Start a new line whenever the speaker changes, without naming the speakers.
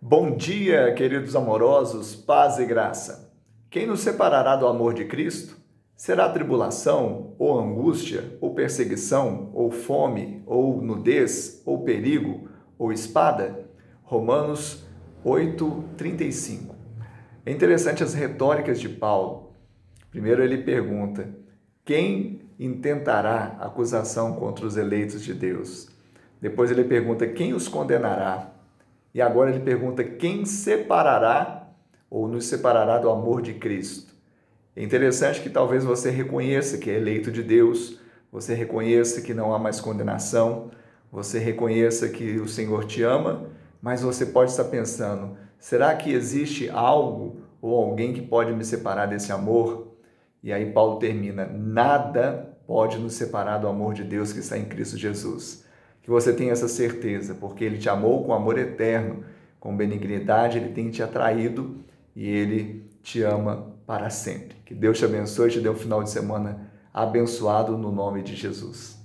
Bom dia, queridos amorosos, paz e graça. Quem nos separará do amor de Cristo? Será tribulação, ou angústia, ou perseguição, ou fome, ou nudez, ou perigo, ou espada? Romanos 8:35. É interessante as retóricas de Paulo. Primeiro ele pergunta: quem intentará acusação contra os eleitos de Deus? Depois ele pergunta: quem os condenará? E agora ele pergunta: quem separará ou nos separará do amor de Cristo? É interessante que talvez você reconheça que é eleito de Deus, você reconheça que não há mais condenação, você reconheça que o Senhor te ama, mas você pode estar pensando: será que existe algo ou alguém que pode me separar desse amor? E aí Paulo termina: nada pode nos separar do amor de Deus que está em Cristo Jesus que você tenha essa certeza, porque Ele te amou com amor eterno, com benignidade, Ele tem te atraído e Ele te ama para sempre. Que Deus te abençoe e te dê um final de semana abençoado no nome de Jesus.